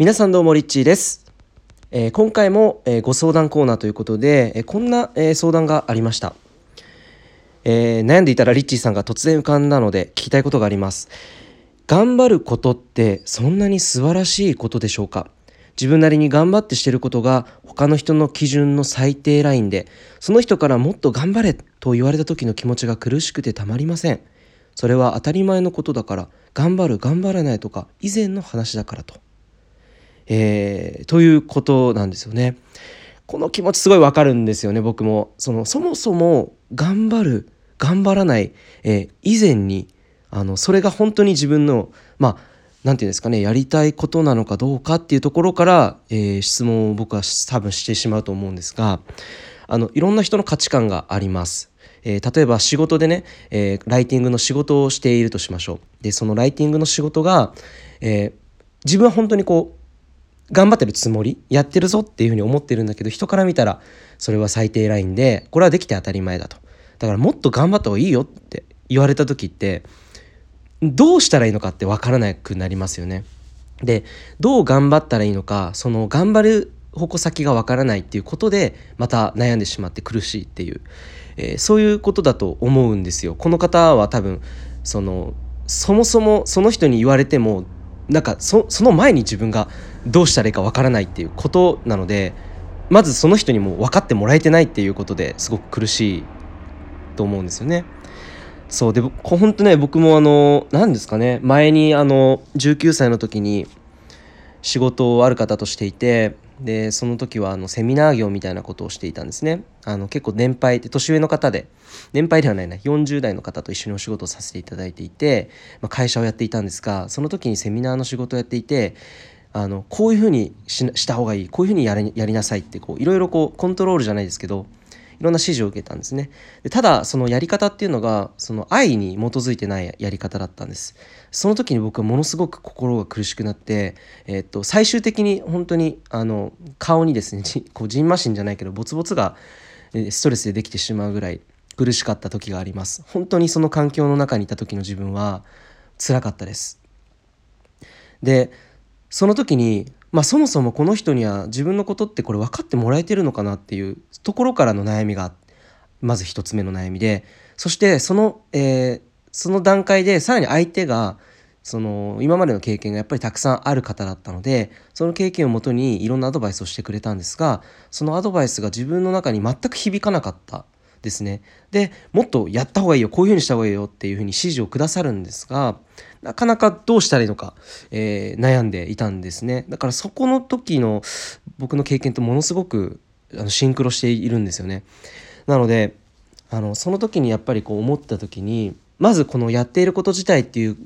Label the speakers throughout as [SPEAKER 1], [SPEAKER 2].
[SPEAKER 1] 皆さんどうもリッチーです、えー今回も、えーご相談コーナーということで、えーこんな、え相談がありました、え悩んでいたらリッチーさんが突然浮かんだので聞きたいことがあります。頑張ることってそんなに素晴らしいことでしょうか？自分なりに頑張ってしてることが他の人の基準の最低ラインでその人からもっと頑張れと言われた時の気持ちが苦しくてたまりません。それは当たり前のことだから頑張る頑張らないとか以前の話だからと。えーということなんですよね。この気持ちすごいわかるんですよね僕もそのそもそも頑張る頑張らない、えー以前にあのそれが本当に自分のまあなんていうんですかねやりたいことなのかどうかっていうところから、えー質問を僕は多分してしまうと思うんですがあのいろんな人の価値観があります。えー例えば仕事でね、えーライティングの仕事をしているとしましょう。でそのライティングの仕事が、えー自分は本当にこう頑張ってるつもりやってるぞっていうふうに思ってるんだけど人から見たらそれは最低ラインでこれはできて当たり前だとだからもっと頑張った方がいいよって言われた時ってどうしたらいいのかって分からなくなりますよね。でどう頑張ったらいいのかその頑張る矛先が分からないっていうことでまた悩んでしまって苦しいっていう、えーそういうことだと思うんですよ。この方は多分そのそもそもその人に言われてもなんかそその前に自分がどうしたらいいかわからないっていうことなのでまずその人にも分かってもらえてないっていうことですごく苦しいと思うんですよね。そうで本当ね僕もあの何ですかね前にあの19歳の時に仕事をある方としていてでその時はあのセミナー業みたいなことをしていたんですねあの結構年配で年上の方で年配ではないな40代の方と一緒にお仕事をさせていただいていて、まあ、会社をやっていたんですがその時にセミナーの仕事をやっていてあのこういうふうにした方がいいこういうふうにやりやりなさいってこういろいろこうコントロールじゃないですけどいろんな指示を受けたんですね。でただそのやり方っていうのがその愛に基づいてないやり方だったんです。その時に僕はものすごく心が苦しくなって、えっと最終的に本当にあの顔にですねこうジンマシンじゃないけどボツボツがストレスでできてしまうぐらい苦しかった時があります。本当にその環境の中にいた時の自分は辛かったです。でその時に、まあ、そもそもこの人には自分のことってこれ分かってもらえてるのかなっていうところからの悩みがまず一つ目の悩みでそしてその、えーその段階でさらに相手がその今までの経験がやっぱりたくさんある方だったのでその経験をもとにいろんなアドバイスをしてくれたんですがそのアドバイスが自分の中に全く響かなかった。ですね。でもっとやった方がいいよこういうふうにした方がいいよっていうふうに指示をくださるんですがなかなかどうしたらいいのか、えー悩んでいたんですね。だからそこの時の僕の経験とものすごくあのシンクロしているんですよね。なのであのその時にやっぱりこう思った時にまずこのやっていること自体っていう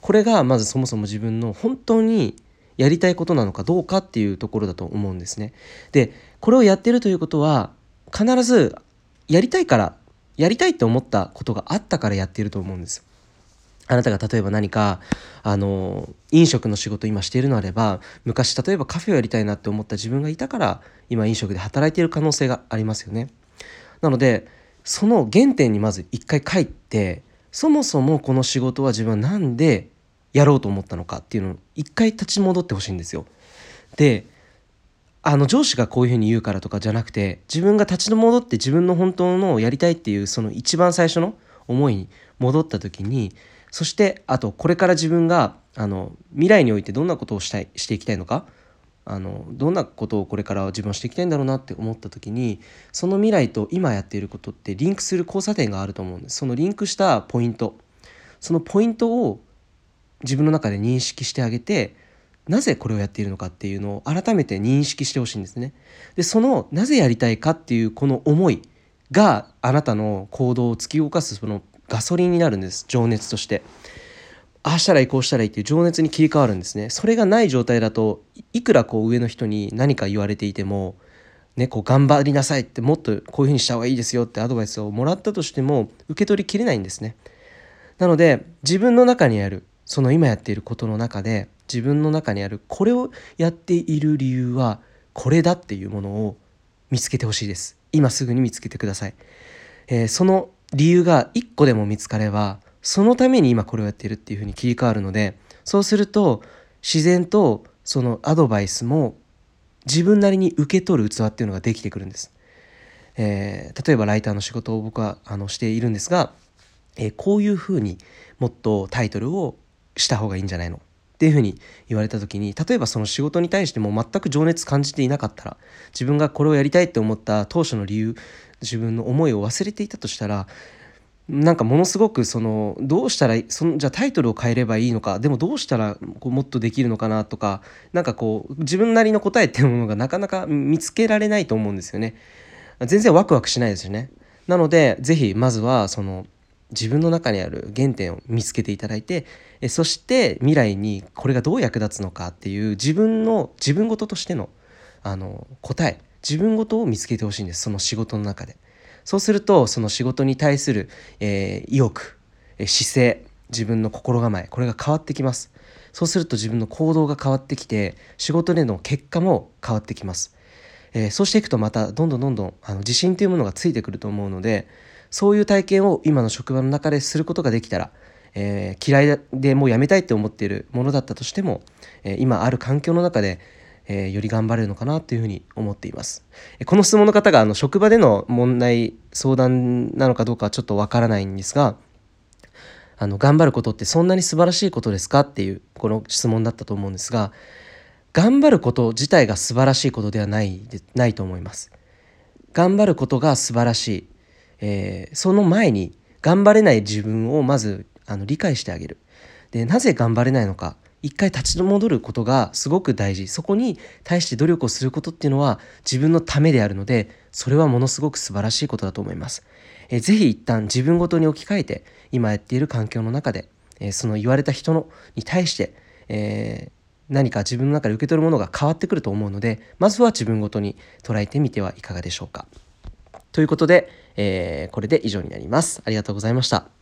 [SPEAKER 1] これがまずそもそも自分の本当にやりたいことなのかどうかっていうところだと思うんですね。でこれをやってるということは必ずやりたいからやりたいって思ったことがあったからやっていると思うんですよ。あなたが例えば何かあの飲食の仕事今しているのあれば昔例えばカフェをやりたいなって思った自分がいたから今飲食で働いている可能性がありますよね。なのでその原点にまず一回帰ってそもそもこの仕事は自分は何でやろうと思ったのかっていうのを一回立ち戻ってほしいんですよ。であの上司がこういうふうに言うからとかじゃなくて自分が立ち戻って自分の本当のやりたいっていうその一番最初の思いに戻った時にそしてあとこれから自分があの未来においてどんなことをしたいしていきたいのかあのどんなことをこれから自分はしていきたいんだろうなって思った時にその未来と今やっていることってリンクする交差点があると思うんです。そのリンクしたポイント。そのポイントを自分の中で認識してあげてなぜこれをやっているのかっていうのを改めて認識してほしいんですね。でそのなぜやりたいかっていうこの思いがあなたの行動を突き動かすそのガソリンになるんです情熱として。ああしたらいいこうしたらいいっていう情熱に切り替わるんですね。それがない状態だといくらこう上の人に何か言われていてもね、こう頑張りなさいってもっとこういうふうにした方がいいですよってアドバイスをもらったとしても受け取りきれないんですね。なので自分の中にあるその今やっていることの中で自分の中にあるこれをやっている理由はこれだっていうものを見つけてほしいです。今すぐに見つけてください、えーその理由が1個でも見つかればそのために今これをやっているっていうふうに切り替わるのでそうすると自然とそのアドバイスも自分なりに受け取る器っていうのができてくるんです。えー、例えばライターの仕事を僕はあのしているんですが、えー、こういうふうにもっとタイトルをした方がいいんじゃないの。っていうふうに言われた時に例えばその仕事に対しても全く情熱感じていなかったら自分がこれをやりたいって思った当初の理由自分の思いを忘れていたとしたらなんかものすごくそのどうしたらそのじゃあタイトルを変えればいいのかでもどうしたらこうもっとできるのかなとか何かこう自分なりの答えっていうものがなかなか見つけられないと思うんですよね。全然ワクワクしないですよね。なので是非まずはその自分の中にある原点を見つけていただいてそして未来にこれがどう役立つのかっていう自分の自分事としてのあの答え自分事を見つけてほしいんですその仕事の中で。そうするとその仕事に対する、えー、意欲、姿勢自分の心構えこれが変わってきますそうすると自分の行動が変わってきて仕事での結果も変わってきます、えー、そうしていくとまたどんどんどんどんあの自信というものがついてくると思うのでそういう体験を今の職場の中ですることができたらえー、嫌いでもうやめたいって思っているものだったとしても、えー、今ある環境の中でえー、より頑張れるのかなというふうに思っています。この質問の方があの職場での問題相談なのかどうかはちょっとわからないんですがあの頑張ることってそんなに素晴らしいことですかっていうこの質問だったと思うんですが頑張ること自体が素晴らしいことではないでないと思います。頑張ることが素晴らしい、えー、その前に頑張れない自分をまずあの理解してあげる。でなぜ頑張れないのか一回立ち戻ることがすごく大事そこに対して努力をすることっていうのは自分のためであるのでそれはものすごく素晴らしいことだと思います。えー、ぜひ一旦自分ごとに置き換えて今やっている環境の中で、えー、その言われた人のに対して、えー、何か自分の中で受け取るものが変わってくると思うのでまずは自分ごとに捉えてみてはいかがでしょうか。ということで、えー、これで以上になります。ありがとうございました。